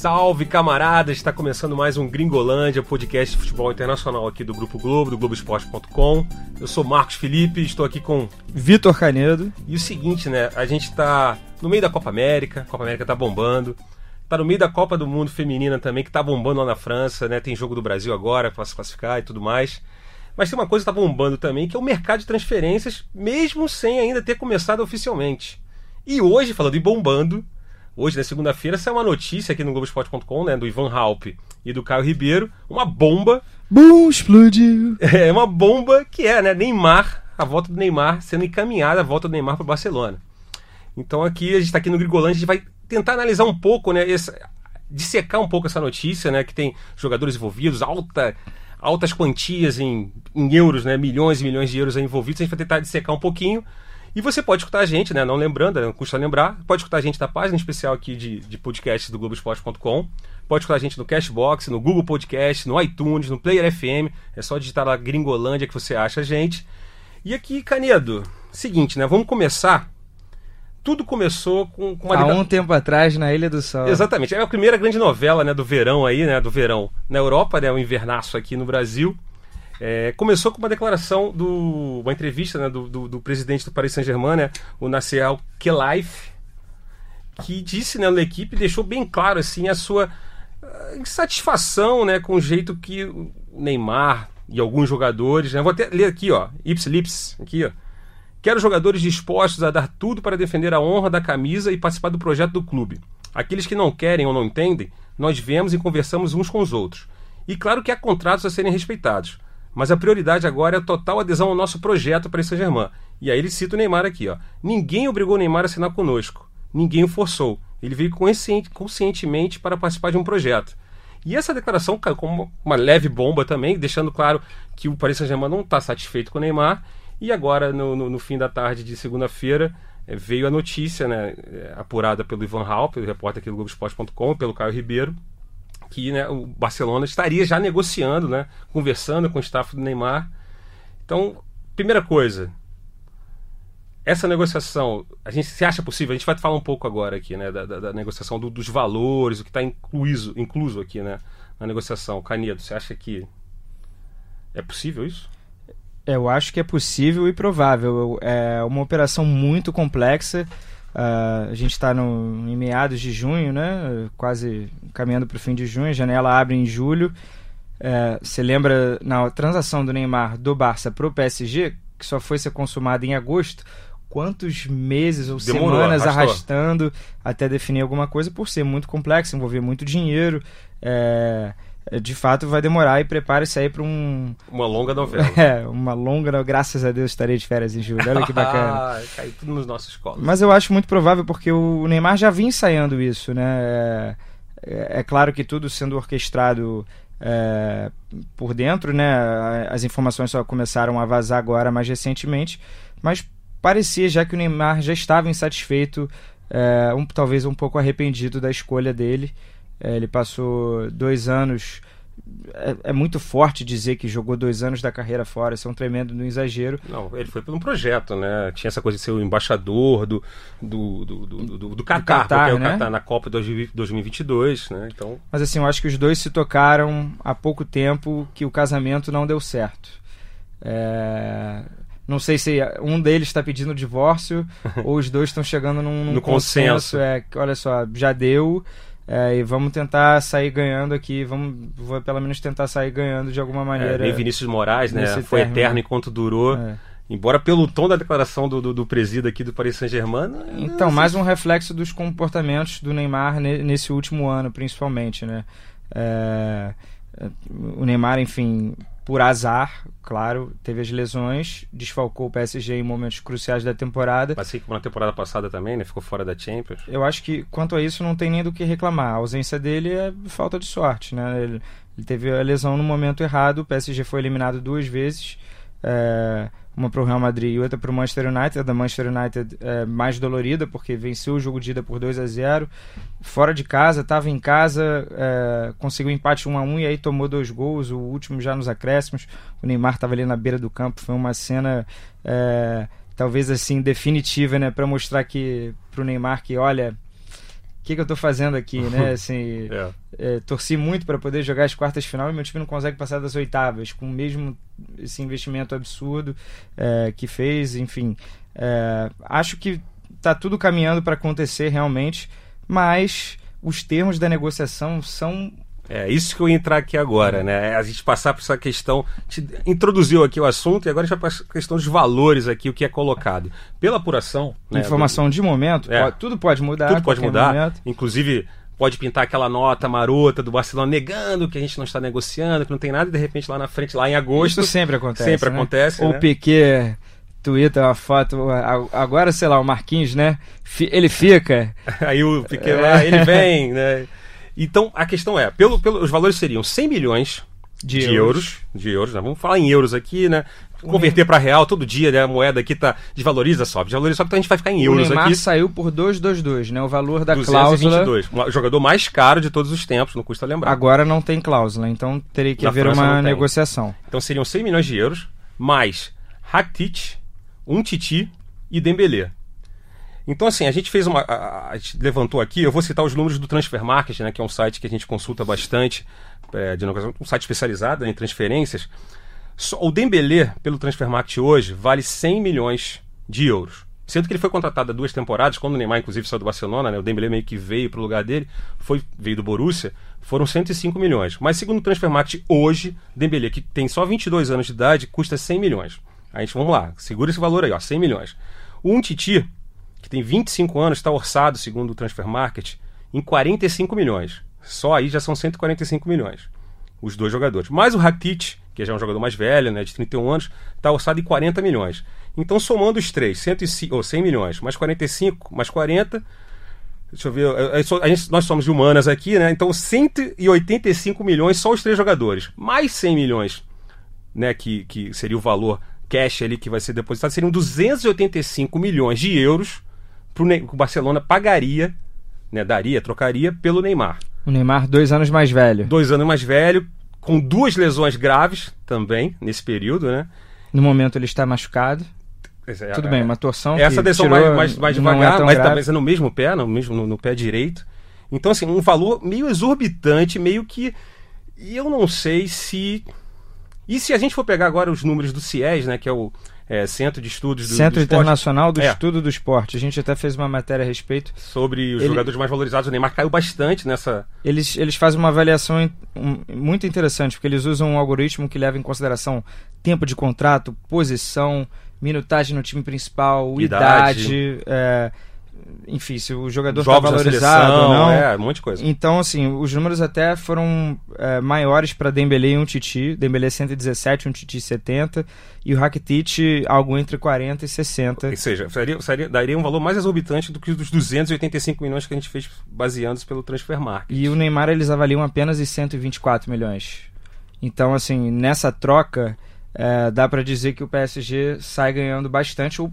Salve camaradas, está começando mais um Gringolândia, podcast de futebol internacional aqui do Grupo Globo, do Globoesporte.com. Eu sou Marcos Felipe, estou aqui com Vitor Canedo. E o seguinte, né? A gente está no meio da Copa América, a Copa América tá bombando. Tá no meio da Copa do Mundo Feminina também, que tá bombando lá na França, né? Tem jogo do Brasil agora para se classificar e tudo mais. Mas tem uma coisa que tá bombando também, que é o mercado de transferências, mesmo sem ainda ter começado oficialmente. E hoje, falando em bombando, hoje, na segunda-feira, saiu uma notícia aqui no Globoesporte.com, né, do Ivan Halpe e do Caio Ribeiro, uma bomba. Bum, explodiu! É, uma bomba que é, né, Neymar, a volta do Neymar, sendo encaminhada a volta do Neymar para o Barcelona. Então aqui, a gente está aqui no Grigolândia, a gente vai tentar analisar um pouco, né, esse, dissecar um pouco essa notícia, né, que tem jogadores envolvidos, alta altas quantias em, em euros, né, milhões e milhões de euros envolvidos, a gente vai tentar dissecar um pouquinho e você pode escutar a gente, né? Não lembrando, não custa lembrar. Pode escutar a gente na página especial aqui de, de podcast do Globoesporte.com. Pode escutar a gente no Cashbox, no Google Podcast, no iTunes, no Player FM. É só digitar lá Gringolândia que você acha a gente. E aqui, Canedo, seguinte, né? Vamos começar. Tudo começou com, com uma. Há um tempo atrás, na Ilha do Sol. Exatamente. É a primeira grande novela né, do verão aí, né? Do verão na Europa, né? O invernaço aqui no Brasil. É, começou com uma declaração, do, uma entrevista né, do, do, do, presidente do Paris Saint-Germain, né, o Nasser Al-Khelaifi, que disse né, na equipe, deixou bem claro assim a sua uh, insatisfação né, com o jeito que o Neymar e alguns jogadores, né, vou até ler aqui, ó, ips lips, aqui, ó, quero jogadores dispostos a dar tudo para defender a honra da camisa e participar do projeto do clube. Aqueles que não querem ou não entendem, nós vemos e conversamos uns com os outros. E claro que há contratos a serem respeitados. Mas a prioridade agora é a total adesão ao nosso projeto para Saint-Germain. E aí ele cita o Neymar aqui, ó. Ninguém obrigou o Neymar a assinar conosco. Ninguém o forçou. Ele veio conscientemente para participar de um projeto. E essa declaração caiu como uma leve bomba também, deixando claro que o Paris Saint-Germain não está satisfeito com o Neymar. E agora, no, no, no fim da tarde de segunda-feira, é, veio a notícia, né, é, apurada pelo Ivan Hall, pelo repórter aqui do Globoesporte.com, pelo Caio Ribeiro, que né, o Barcelona estaria já negociando, né, conversando com o staff do Neymar. Então, primeira coisa, essa negociação, a gente se acha possível? A gente vai falar um pouco agora aqui, né, da, da, da negociação do, dos valores, o que está incluído, incluso aqui, né, na negociação. Canedo, você acha que é possível isso? Eu acho que é possível e provável. É uma operação muito complexa. Uh, a gente está em meados de junho, né? Quase caminhando para o fim de junho. A janela abre em julho. É, você lembra na transação do Neymar do Barça para o PSG, que só foi ser consumada em agosto? Quantos meses ou Demorou, semanas arrastou. arrastando até definir alguma coisa por ser muito complexo, envolver muito dinheiro. É, é, de fato vai demorar e prepare-se aí para um uma longa novela. É, uma longa, graças a Deus estarei de férias em julho. Olha que bacana. Caiu tudo nos nossos colos. Mas eu acho muito provável porque o Neymar já vinha ensaiando isso, né? É, é, é claro que tudo sendo orquestrado é, por dentro, né? As informações só começaram a vazar agora mais recentemente, mas parecia já que o Neymar já estava insatisfeito, é, um, talvez um pouco arrependido da escolha dele. É, ele passou dois anos. É, é, muito forte dizer que jogou dois anos da carreira fora, isso é um tremendo no exagero. Não, ele foi por um projeto, né? Tinha essa coisa de ser o embaixador do, do, do, do, do, do Qatar, Qatar, porque né? o Qatar na Copa 2022, né? Então... Mas assim, eu acho que os dois se tocaram há pouco tempo que o casamento não deu certo. É... Não sei se um deles está pedindo divórcio ou os dois estão chegando num, num no consenso. consenso. É, olha só, já deu é, e vamos tentar sair ganhando aqui, vamos vou pelo menos tentar sair ganhando de alguma maneira. É, Vinícius Moraes, né? Foi término. eterno enquanto durou. É. Embora pelo tom da declaração do, do, do presídio aqui do Paris Saint-Germain. Então, mais um reflexo dos comportamentos do Neymar nesse último ano, principalmente, né? É, o Neymar, enfim, por azar, claro, teve as lesões, desfalcou o PSG em momentos cruciais da temporada. Assim como na temporada passada também, né? Ficou fora da Champions. Eu acho que quanto a isso não tem nem do que reclamar. A ausência dele é falta de sorte, né? Ele, ele teve a lesão no momento errado, o PSG foi eliminado duas vezes. É, uma para o Real Madrid e outra para o Manchester United. A da Manchester United é mais dolorida porque venceu o jogo de ida por 2 a 0 fora de casa, estava em casa, é, conseguiu empate 1 a 1 e aí tomou dois gols, o último já nos acréscimos. O Neymar estava ali na beira do campo, foi uma cena é, talvez assim definitiva, né, para mostrar que para o Neymar que olha o que, que eu tô fazendo aqui, né? Assim, é. É, torci muito para poder jogar as quartas de final e meu time não consegue passar das oitavas, com o mesmo esse investimento absurdo é, que fez, enfim. É, acho que tá tudo caminhando para acontecer realmente, mas os termos da negociação são é isso que eu ia entrar aqui agora, né? A gente passar por essa questão, introduziu aqui o assunto e agora a gente vai para a questão dos valores aqui, o que é colocado. Pela apuração. Né, Informação do... de momento, é, pode, tudo pode mudar. Tudo pode mudar. Momento. Inclusive, pode pintar aquela nota marota do Barcelona negando que a gente não está negociando, que não tem nada, e de repente lá na frente, lá em agosto. Isso sempre acontece. Sempre né? acontece. O né? Piquet Twitter uma foto. Agora, sei lá, o Marquinhos, né? Ele fica. Aí o Piquet lá, ele vem, né? Então, a questão é, pelo, pelo, os valores seriam 100 milhões de, de euros. euros. De euros, né? Vamos falar em euros aqui, né? Converter para real todo dia, né? A moeda aqui tá desvaloriza, sobe, desvaloriza, só que então a gente vai ficar em euros o Neymar aqui. saiu por 222, né? O valor da 222. cláusula. O jogador mais caro de todos os tempos, não custa lembrar. Agora não tem cláusula, então teria que Na haver França uma negociação. Então seriam 100 milhões de euros, mais Rakitic, um Titi e Dembélé. Então, assim, a gente fez uma. A, a, gente levantou aqui, eu vou citar os números do Transfer Market, né, que é um site que a gente consulta bastante, é, de, um site especializado né, em transferências. o Dembélé, pelo Transfer Market hoje, vale 100 milhões de euros. Sendo que ele foi contratado há duas temporadas, quando o Neymar, inclusive, saiu do Barcelona, né, o Dembélé meio que veio para o lugar dele, foi, veio do Borussia, foram 105 milhões. Mas segundo o Transfer Market, hoje, Dembélé, que tem só 22 anos de idade, custa 100 milhões. A gente, vamos lá, segura esse valor aí, ó, 100 milhões. O Um Titi, que tem 25 anos, está orçado, segundo o Transfer Market, em 45 milhões. Só aí já são 145 milhões. Os dois jogadores. Mais o Rakitic, que já é um jogador mais velho, né, de 31 anos, está orçado em 40 milhões. Então, somando os três, 105, ou 100 milhões, mais 45, mais 40, Deixa eu ver. a gente, nós somos de humanas aqui, né? Então, 185 milhões só os três jogadores. Mais 100 milhões, né? Que, que seria o valor cash ali que vai ser depositado. Seriam 285 milhões de euros que o Barcelona pagaria, né, daria, trocaria pelo Neymar. O Neymar, dois anos mais velho. Dois anos mais velho, com duas lesões graves também nesse período, né? No momento ele está machucado. É, Tudo é, bem, uma torção. Essa desceu mais, mais, mais é devagar, é mas também é no mesmo pé, no, mesmo, no, no, pé direito. Então, assim, um valor meio exorbitante, meio que. E eu não sei se. E se a gente for pegar agora os números do CIES, né, que é o é, Centro de Estudos do Centro do Internacional do é. Estudo do Esporte. A gente até fez uma matéria a respeito. Sobre os Ele... jogadores mais valorizados. O Neymar caiu bastante nessa. Eles, eles fazem uma avaliação muito interessante, porque eles usam um algoritmo que leva em consideração tempo de contrato, posição, minutagem no time principal, idade. idade é, enfim, se o jogador está valorizado seleção, ou não. É, um monte de coisa. Então, assim, os números até foram é, maiores para Dembélé e um Titi. Dembélé 117, um Titi 70. E o Rakitic algo entre 40 e 60. Ou seja, seria, seria, daria um valor mais exorbitante do que os dos 285 milhões que a gente fez baseando pelo Transfer Market. E o Neymar eles avaliam apenas em 124 milhões. Então, assim, nessa troca... É, dá para dizer que o PSG sai ganhando bastante, ou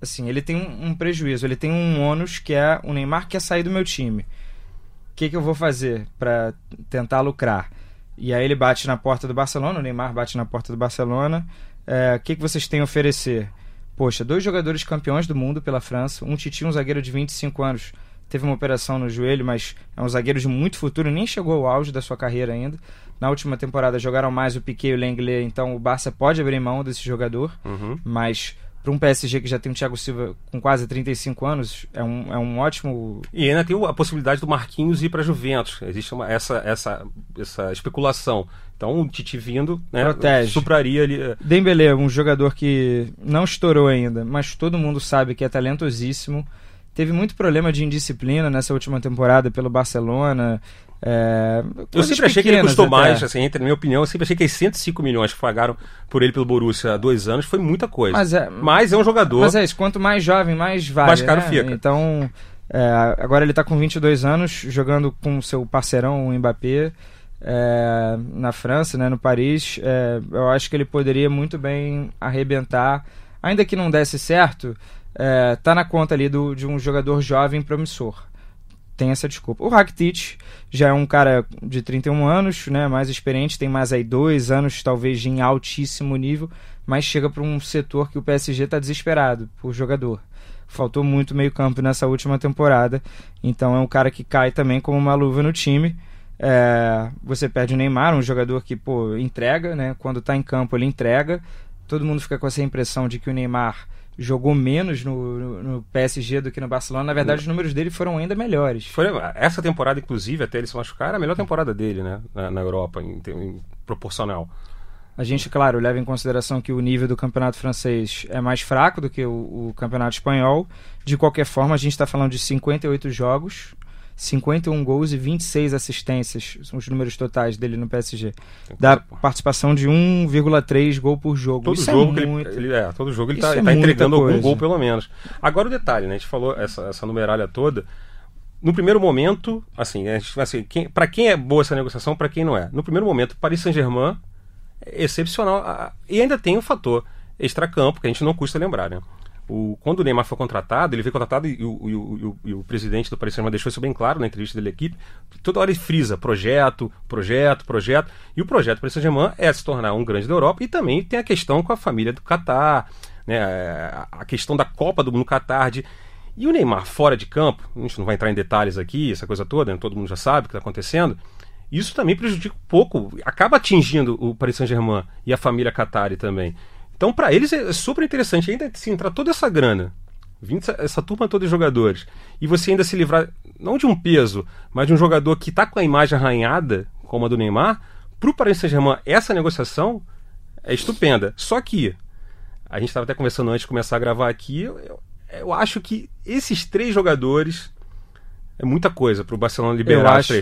assim, ele tem um, um, prejuízo, ele tem um ônus que é o Neymar quer sair do meu time. O que, que eu vou fazer para tentar lucrar? E aí ele bate na porta do Barcelona, o Neymar bate na porta do Barcelona. É, o que, que vocês têm a oferecer? Poxa, dois jogadores campeões do mundo pela França, um Titi, um zagueiro de 25 anos, teve uma operação no joelho, mas é um zagueiro de muito futuro, nem chegou ao auge da sua carreira ainda. Na última temporada jogaram mais o Piquet e o Lenglet, então o Barça pode abrir mão desse jogador, uhum. mas para um PSG que já tem o Thiago Silva com quase 35 anos, é um, é um ótimo. E ainda tem a possibilidade do Marquinhos ir para Juventus. Existe uma, essa, essa, essa especulação. Então o Titi vindo né, Protege. supraria ali. Dembélé, um jogador que não estourou ainda, mas todo mundo sabe que é talentosíssimo. Teve muito problema de indisciplina nessa última temporada pelo Barcelona. É, eu sempre achei que ele custou até. mais, assim, entre, na minha opinião, eu sempre achei que os 105 milhões que pagaram por ele pelo Borussia há dois anos foi muita coisa. Mas é, mas é um jogador. Mas é isso, quanto mais jovem, mais vale. Mais caro né? fica. Então, é, agora ele está com 22 anos, jogando com seu parceirão, o Mbappé, é, na França, né, no Paris. É, eu acho que ele poderia muito bem arrebentar, ainda que não desse certo, é, tá na conta ali do, de um jogador jovem promissor tem essa desculpa. O Rakitic já é um cara de 31 anos, né, mais experiente, tem mais aí dois anos, talvez, em altíssimo nível, mas chega para um setor que o PSG está desesperado por jogador. Faltou muito meio-campo nessa última temporada, então é um cara que cai também como uma luva no time. É, você perde o Neymar, um jogador que pô, entrega, né? Quando está em campo ele entrega. Todo mundo fica com essa impressão de que o Neymar jogou menos no, no, PSG do que no Barcelona. Na verdade, os números dele foram ainda melhores. Foi, essa temporada, inclusive, até ele se machucar, era a melhor temporada dele, né? Na, na Europa, em, em, proporcional. A gente, claro, leva em consideração que o nível do campeonato francês é mais fraco do que o, o campeonato espanhol. De qualquer forma, a gente está falando de 58 jogos, 51 gols e 26 assistências, são os números totais dele no PSG. Da participação de 1,3 gol por jogo. Todo Isso é jogo é muito... ele, é, todo jogo ele está é tá entregando coisa. algum gol pelo menos. Agora o detalhe, né? A gente falou essa, essa numeralha toda. No primeiro momento, assim, assim quem, para quem é boa essa negociação, para quem não é. No primeiro momento, Paris Saint-Germain é excepcional. E ainda tem o fator extracampo, que a gente não custa lembrar, né? O, quando o Neymar foi contratado, ele foi contratado e o, e o, e o presidente do Paris Saint-Germain deixou isso bem claro na entrevista dele equipe. Toda hora ele frisa projeto, projeto, projeto. E o projeto do Paris Saint-Germain é se tornar um grande da Europa e também tem a questão com a família do Catar, né, a questão da Copa do Mundo Catar. De... E o Neymar fora de campo, a gente não vai entrar em detalhes aqui, essa coisa toda, né, todo mundo já sabe o que está acontecendo. Isso também prejudica um pouco, acaba atingindo o Paris Saint-Germain e a família Qatari também. Então, para eles é super interessante ainda se entrar toda essa grana, 20, essa turma toda de jogadores, e você ainda se livrar, não de um peso, mas de um jogador que está com a imagem arranhada, como a do Neymar, para o Paris Saint-Germain, essa negociação é estupenda. Só que, a gente estava até conversando antes de começar a gravar aqui, eu, eu acho que esses três jogadores é muita coisa para o Barcelona liberar. Eu acho...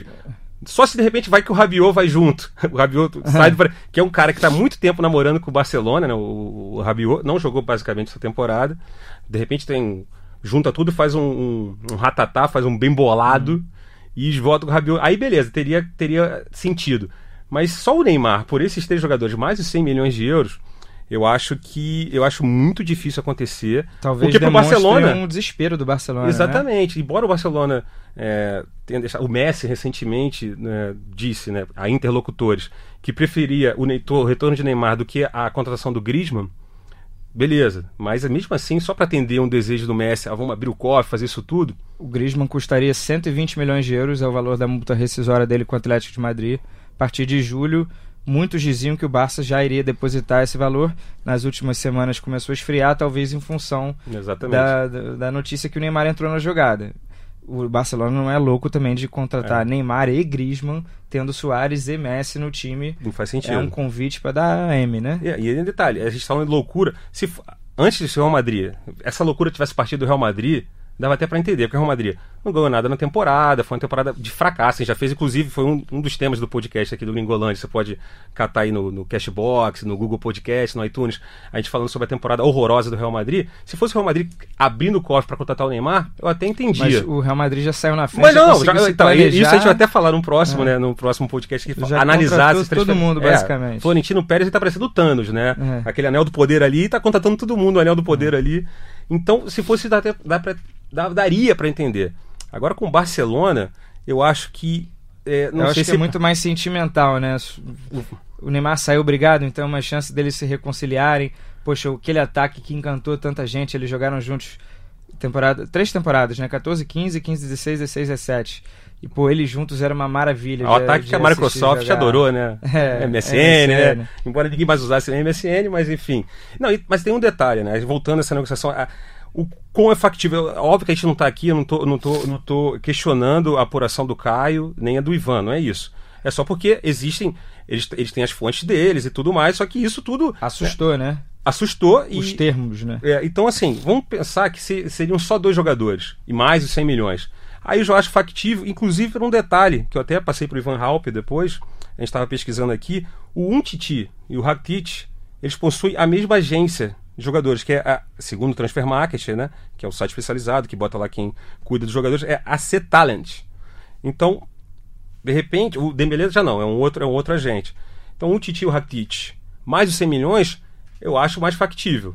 Só se de repente vai que o Rabiot vai junto. O Rabiot sai do, que é um cara que está muito tempo namorando com o Barcelona, né? O, o Rabiot não jogou basicamente essa temporada. De repente tem junta tudo, faz um, um, um ratatá, faz um bem bolado hum. e volta com o Rabiot. Aí beleza, teria teria sentido. Mas só o Neymar, por esses três jogadores, mais de 100 milhões de euros, eu acho que eu acho muito difícil acontecer. Talvez porque pro Barcelona um desespero do Barcelona. Né? Exatamente. Né? Embora o Barcelona é, tenha deixado, o Messi recentemente né, disse, né, a interlocutores que preferia o, o retorno de Neymar do que a contratação do Griezmann. Beleza, mas mesmo assim, só para atender um desejo do Messi, ah, vamos abrir o cofre, fazer isso tudo. O Griezmann custaria 120 milhões de euros, é o valor da multa rescisória dele com o Atlético de Madrid. A partir de julho, Muitos diziam que o Barça já iria depositar esse valor. Nas últimas semanas começou a esfriar, talvez em função da, da, notícia que o Neymar entrou na jogada. O Barcelona não é louco também de contratar é. Neymar e Griezmann, tendo Soares e Messi no time. Não faz sentido. É um convite para dar M, né? E, e em detalhe, a gente está falando de loucura. Se antes do Real Madrid, essa loucura tivesse partido do Real Madrid, dava até para entender, porque o Real Madrid não ganhou nada na temporada, foi uma temporada de fracasso, já fez, inclusive, foi um, um dos temas do podcast aqui do Lingolândia, você pode catar aí no, no Cashbox, no Google Podcast, no iTunes, a gente falando sobre a temporada horrorosa do Real Madrid. Se fosse o Real Madrid abrindo o cofre para contratar o Neymar, eu até entendia. Mas o Real Madrid já saiu na frente. Mas não, já, então, isso a gente vai até falar no próximo, é. né, no próximo podcast que já analisar esses todo mundo, é, basicamente. Florentino Pérez ele tá parecendo o Thanos, né? É. Aquele anel do poder ali, tá contratando todo mundo, o anel do poder é. ali. Então, se fosse dá, dá pra daria para entender. Agora com Barcelona, eu acho que. É, não eu sei acho se... que é muito mais sentimental, né? O Neymar saiu obrigado, então é uma chance deles se reconciliarem. Poxa, aquele ataque que encantou tanta gente, eles jogaram juntos temporada, três temporadas, né? 14, 15, 15, 16, 16, 17. E, pô, eles juntos era uma maravilha. O ataque que a Microsoft jogar. adorou, né? É, MSN, MSN, né? Embora ninguém mais usasse MSN, mas enfim. Não, mas tem um detalhe, né? Voltando a essa negociação, a, o quão é factível. Óbvio que a gente não está aqui, eu não tô, não, tô, não tô questionando a apuração do Caio, nem a do Ivan, não é isso. É só porque existem. Eles, eles têm as fontes deles e tudo mais, só que isso tudo. Assustou, é, né? Assustou Os e. Os termos, né? É, então, assim, vamos pensar que se, seriam só dois jogadores e mais os 100 milhões. Aí eu já acho factível, inclusive por um detalhe, que eu até passei para o Ivan Halpe depois, a gente estava pesquisando aqui, o Untiti e o Rakitic, eles possuem a mesma agência de jogadores, que é, a, segundo o Transfer Market, né, que é o site especializado, que bota lá quem cuida dos jogadores, é a C-Talent. Então, de repente, o Dembele já não, é um outro, é um outro agente. Então, um Titi e o Rakitic, mais os 100 milhões, eu acho mais factível.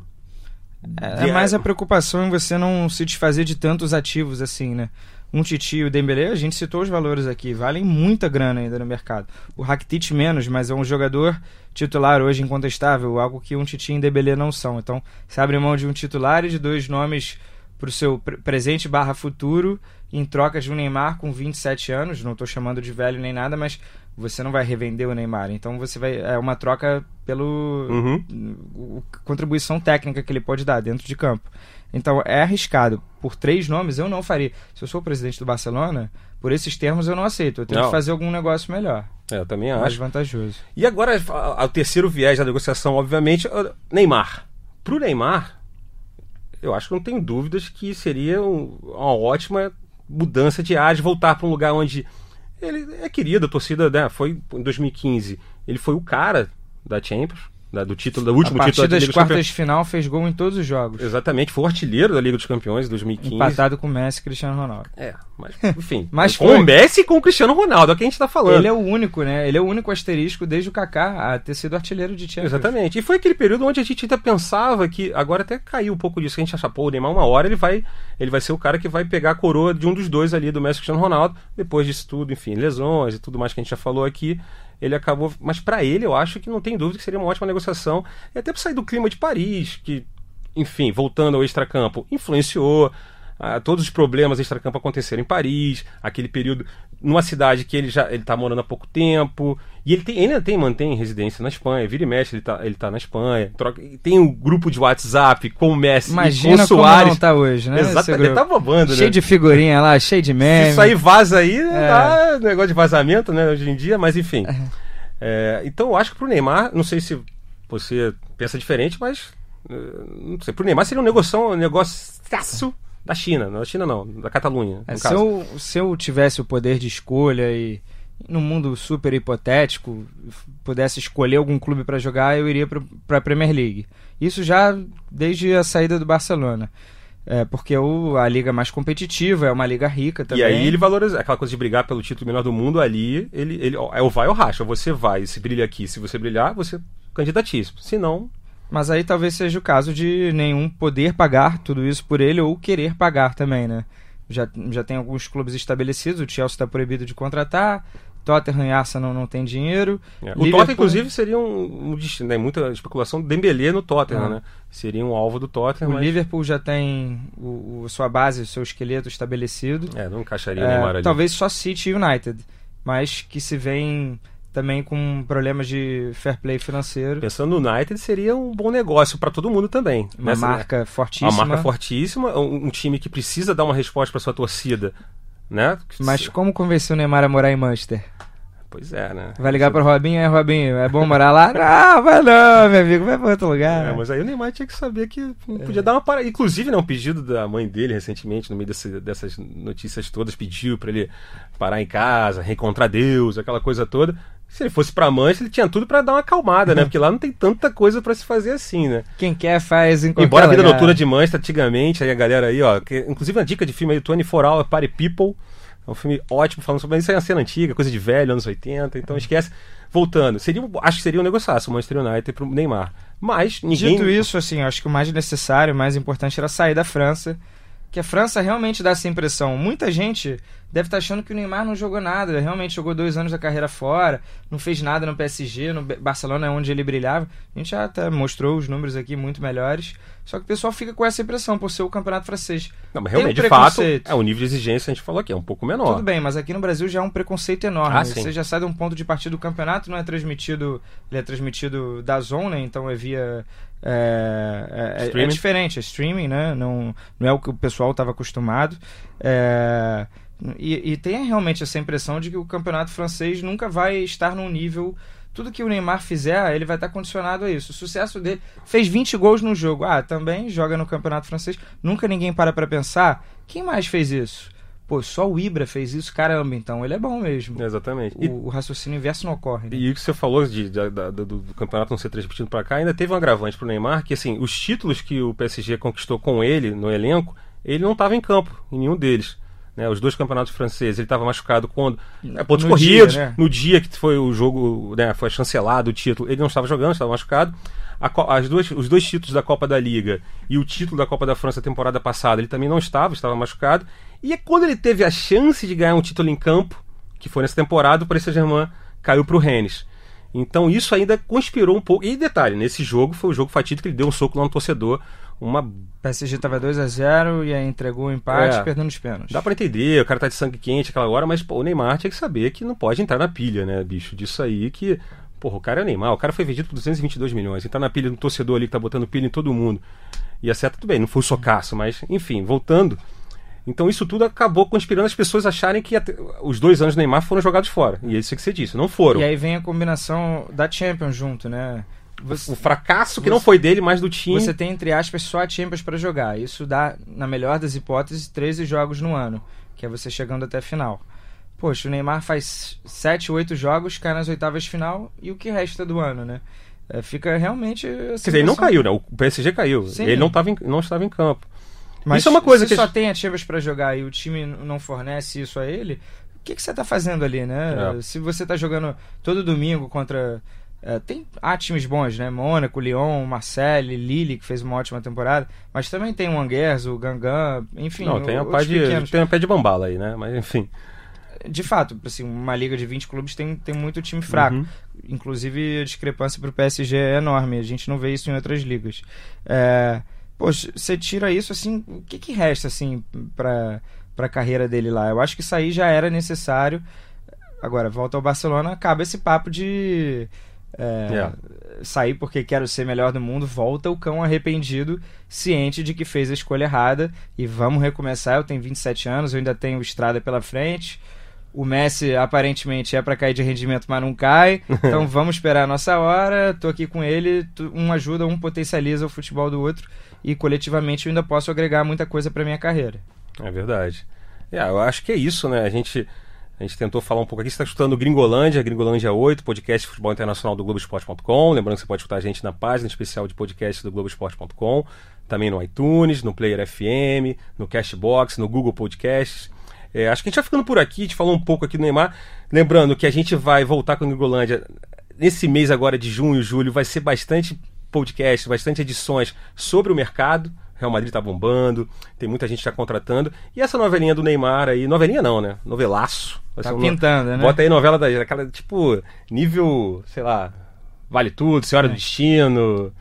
É, é mais a preocupação em você não se desfazer de tantos ativos assim, né? Um Titi e o Dembélé, a gente citou os valores aqui, valem muita grana ainda no mercado. O Rakitic menos, mas é um jogador titular hoje incontestável, algo que um Titi e um Dembélé não são. Então, você abre mão de um titular e de dois nomes para o seu presente barra futuro em troca de um Neymar com 27 anos, não estou chamando de velho nem nada, mas você não vai revender o Neymar. Então você vai é uma troca pelo uhum. contribuição técnica que ele pode dar dentro de campo. Então é arriscado. Por três nomes eu não faria. Se eu sou o presidente do Barcelona, por esses termos eu não aceito. Eu tenho não. que fazer algum negócio melhor. É, eu também acho. Mais vantajoso. E agora, o terceiro viés da negociação, obviamente, Neymar. Pro Neymar, eu acho que não tenho dúvidas que seria uma ótima mudança de ar, de voltar para um lugar onde ele é querido, a torcida né, foi em 2015. Ele foi o cara da Champions, da, do título, do último a título da Liga das quartas de final fez gol em todos os jogos. Exatamente, foi o artilheiro da Liga dos Campeões de 2015. Empatado com o Messi e Cristiano Ronaldo. É, mas enfim. mas com foi... o Messi e com o Cristiano Ronaldo, é o que a gente tá falando. Ele é o único, né? Ele é o único asterisco desde o Kaká a ter sido artilheiro de Champions. Exatamente. E foi aquele período onde a gente ainda pensava que agora até caiu um pouco disso, que a gente achava, pô, o Neymar uma hora ele vai, ele vai ser o cara que vai pegar a coroa de um dos dois ali do Messi e Cristiano Ronaldo, depois disso tudo, enfim, lesões e tudo mais que a gente já falou aqui ele acabou. Mas para ele, eu acho que não tem dúvida que seria uma ótima negociação. E até para sair do clima de Paris, que, enfim, voltando ao extracampo, influenciou. Ah, todos os problemas extracampo aconteceram em Paris, aquele período numa cidade que ele já ele tá morando há pouco tempo, e ele, tem, ainda tem, mantém residência na Espanha, vira e mexe, ele tá, ele tá na Espanha, troca, tem um grupo de WhatsApp com o Messi Imagina e com o Soares. Como tá hoje, né? Exato, ele tá bobando, né? Cheio de figurinha lá, cheio de meme. Isso aí vaza aí, é. dá negócio de vazamento, né, hoje em dia, mas enfim. É. É, então eu acho que pro Neymar, não sei se você pensa diferente, mas eh, não sei, pro Neymar seria um negócio, um negócio da China, da China não, da Catalunha. É, se, eu, se eu tivesse o poder de escolha e num mundo super hipotético pudesse escolher algum clube para jogar, eu iria para a Premier League. Isso já desde a saída do Barcelona. É, porque o, a liga mais competitiva, é uma liga rica também. E aí ele valoriza aquela coisa de brigar pelo título melhor do mundo ali, ele, ele é o vai ou racha. Você vai, se brilha aqui, se você brilhar, você é candidatíssimo. Se não. Mas aí talvez seja o caso de nenhum poder pagar tudo isso por ele ou querer pagar também, né? Já, já tem alguns clubes estabelecidos, o Chelsea está proibido de contratar, Tottenham e Arsenal não tem dinheiro. É. O Tottenham, inclusive, seria um, um né? muita especulação Dembélé no Tottenham, ah. né? Seria um alvo do Tottenham. O mas... Liverpool já tem o, o, sua base, o seu esqueleto estabelecido. É, não encaixaria é, Neymar ali. Talvez só City e United, mas que se vem também com problemas de fair play financeiro. Pensando no United, seria um bom negócio para todo mundo também. Uma Nessa, marca né? fortíssima. Uma marca fortíssima, um, um time que precisa dar uma resposta para sua torcida. Né? Mas como convencer o Neymar a morar em Manchester? Pois é, né? Vai ligar pro Robinho, é Robinho, é bom morar lá? Não, vai não, meu amigo, vai pra outro lugar. É, mas aí o Neymar tinha que saber que podia é. dar uma parada. Inclusive, né, um pedido da mãe dele recentemente, no meio desse, dessas notícias todas, pediu para ele parar em casa, reencontrar Deus, aquela coisa toda. Se ele fosse pra Manchester, ele tinha tudo para dar uma acalmada, né? Porque lá não tem tanta coisa para se fazer assim, né? Quem quer faz em qualquer Embora a vida lugar. noturna de Manchester, antigamente, aí a galera aí, ó, que, inclusive uma dica de filme aí, 24 Hour Party People, é um filme ótimo falando sobre isso. É uma cena antiga, coisa de velho, anos 80. Então esquece. Voltando, seria, acho que seria um negociaço o Manchester United pro Neymar. Mas ninguém. Dito isso, assim, acho que o mais necessário, o mais importante era sair da França. Que a França realmente dá essa impressão. Muita gente deve estar tá achando que o Neymar não jogou nada, realmente jogou dois anos da carreira fora, não fez nada no PSG, no Barcelona é onde ele brilhava. A gente já até mostrou os números aqui muito melhores. Só que o pessoal fica com essa impressão por ser o campeonato francês. Não, mas realmente, um de fato, é o nível de exigência a gente falou aqui, é um pouco menor. Tudo bem, mas aqui no Brasil já é um preconceito enorme. Ah, Você já sai de um ponto de partida do campeonato, não é transmitido, ele é transmitido da zona, né? então é via é, é, é, diferente, é streaming, né? Não, não é o que o pessoal estava acostumado. É, e, e tem realmente essa impressão de que o campeonato francês nunca vai estar num nível tudo que o Neymar fizer, ele vai estar condicionado a isso. O sucesso dele fez 20 gols no jogo. Ah, também joga no Campeonato Francês. Nunca ninguém para para pensar. Quem mais fez isso? Pô, só o Ibra fez isso, caramba, então ele é bom mesmo. Exatamente. O, e, o raciocínio inverso não ocorre. Né? E o que você falou de, de, de, do, do, campeonato não ser transmitido para cá, ainda teve um agravante pro Neymar, que assim, os títulos que o PSG conquistou com ele no elenco, ele não estava em campo, em nenhum deles né, os dois campeonatos franceses, ele estava machucado quando. É, pontos no corridos, dia, né? no dia que foi o jogo, né, foi chancelado o título, ele não estava jogando, estava machucado. a, as duas, os dois títulos da Copa da Liga e o título da Copa da França temporada passada, ele também não estava, estava machucado. E é quando ele teve a chance de ganhar um título em campo, que foi nessa temporada, o Paris Saint-Germain caiu para o Rennes. Então isso ainda conspirou um pouco. E detalhe, nesse jogo foi o jogo fatídico que ele deu um soco lá no torcedor. Uma... PSG estava 2 a 0 e aí entregou o empate, é, perdendo os pênaltis. Dá para entender, o cara tá de sangue quente aquela hora, mas pô, o Neymar tinha que saber que não pode entrar na pilha, né, bicho? Disso aí que. Porra, o cara é Neymar, o cara foi vendido por 222 milhões. Entrar na pilha do torcedor ali que tá botando pilha em todo mundo. E acerta tudo bem, não foi o socaço, mas enfim, voltando. Então isso tudo acabou conspirando as pessoas acharem que os dois anos do Neymar foram jogados fora. E é isso que você disse, não foram. E aí vem a combinação da Champions junto, né? Você, o fracasso que você, não foi dele, mas do time. Você tem, entre aspas, só a Champions para jogar. Isso dá, na melhor das hipóteses, 13 jogos no ano, que é você chegando até a final. Poxa, o Neymar faz 7, 8 jogos, cai nas oitavas de final e o que resta do ano, né? É, fica realmente. Quer dizer, ele não caiu, né? O PSG caiu. Sim. Ele não, tava em, não estava em campo. Mas isso é uma coisa se que só tem ativas para jogar e o time não fornece isso a ele, o que, que você está fazendo ali, né? É. Se você está jogando todo domingo contra é, tem há times bons, né? Mônaco, Lyon, Marseille, Lille, que fez uma ótima temporada, mas também tem o Angers, o Gangan, enfim. Não, tem a pé de, tem a pé de bambala aí, né? Mas enfim. De fato, assim, uma liga de 20 clubes tem, tem muito time fraco. Uhum. Inclusive, a discrepância para o PSG é enorme. A gente não vê isso em outras ligas. É, Poxa, você tira isso, assim, o que, que resta, assim, para a carreira dele lá? Eu acho que isso aí já era necessário. Agora, volta ao Barcelona, acaba esse papo de é, yeah. sair porque quero ser melhor do mundo. Volta o cão arrependido, ciente de que fez a escolha errada e vamos recomeçar. Eu tenho 27 anos, eu ainda tenho estrada pela frente. O Messi aparentemente é para cair de rendimento, mas não cai. Então vamos esperar a nossa hora. Tô aqui com ele, um ajuda, um potencializa o futebol do outro e coletivamente eu ainda posso agregar muita coisa para minha carreira. É verdade. É, eu acho que é isso, né? A gente a gente tentou falar um pouco aqui. Você está escutando Gringolândia, Gringolândia 8, podcast de futebol internacional do Globoesporte.com. Lembrando que você pode escutar a gente na página especial de podcast do Globoesporte.com, também no iTunes, no Player FM, no Cashbox, no Google Podcasts. É, acho que a gente vai ficando por aqui, a gente falou um pouco aqui do Neymar. Lembrando que a gente vai voltar com o Gringolândia nesse mês agora de junho e julho, vai ser bastante podcast, bastante edições sobre o mercado. Real Madrid tá bombando, tem muita gente já contratando. E essa novelinha do Neymar aí, novelinha não, né? Novelaço. Tá pintando, né? Bota aí novela daquela, tipo, nível, sei lá, Vale Tudo, Senhora é. do Destino.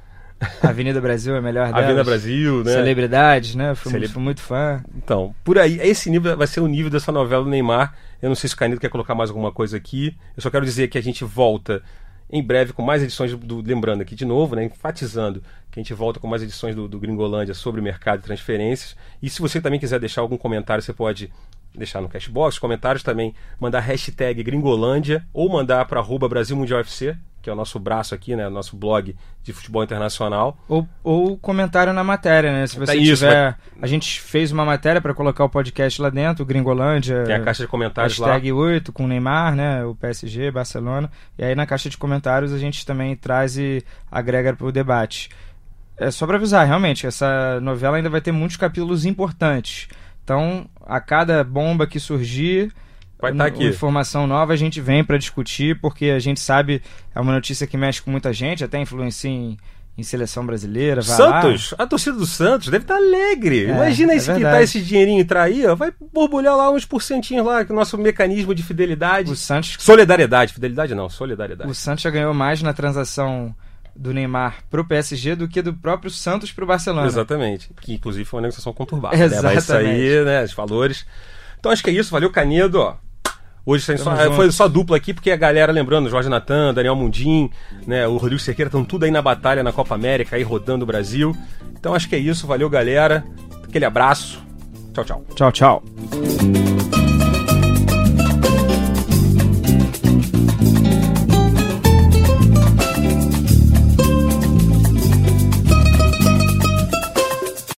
Avenida Brasil é melhor delas. Avenida Brasil, né? Celebridades, né? Fui, Celeb... fui, muito fã. Então, por aí, esse nível vai ser o nível dessa novela do Neymar. Eu não sei se o Canedo quer colocar mais alguma coisa aqui. Eu só quero dizer que a gente volta em breve com mais edições do, lembrando aqui de novo, né, enfatizando que a gente volta com mais edições do, do Gringolândia sobre o mercado de transferências. E se você também quiser deixar algum comentário, você pode deixar no Cashbox, comentários também, mandar hashtag Gringolândia ou mandar para arroba Brasil Mundial FC, que é o nosso braço aqui, né? Nosso blog de futebol internacional. Ou, ou comentário na matéria, né? Se você isso, tiver. A gente fez uma matéria para colocar o podcast lá dentro, Gringolândia. Tem a caixa de comentários hashtag lá. 8 com o Neymar, né? O PSG, Barcelona. E aí na caixa de comentários a gente também traz e agrega para o debate. É só para avisar, realmente, essa novela ainda vai ter muitos capítulos importantes. Então, a cada bomba que surgir, Vai estar tá aqui. Informação nova a gente vem para discutir, porque a gente sabe, é uma notícia que mexe com muita gente, até influencia em, em seleção brasileira. Santos, lá. a torcida do Santos deve estar tá alegre. É, Imagina é esse que tá esse dinheirinho entrar aí, ó, vai borbulhar lá uns porcentinhos lá, que o nosso mecanismo de fidelidade. O Santos. Solidariedade, fidelidade não, solidariedade. O Santos já ganhou mais na transação do Neymar pro PSG do que do próprio Santos pro Barcelona. Exatamente. Que inclusive foi uma negociação conturbada. Exatamente. Né? Isso aí, né? Os valores. Então acho que é isso. Valeu, Canedo. Ó. Hoje só, foi só dupla aqui, porque a galera, lembrando, Jorge Natan, Daniel Mundim, né, o Rodrigo Cerqueira estão tudo aí na batalha na Copa América, aí rodando o Brasil. Então acho que é isso, valeu galera, aquele abraço, tchau, tchau. Tchau, tchau.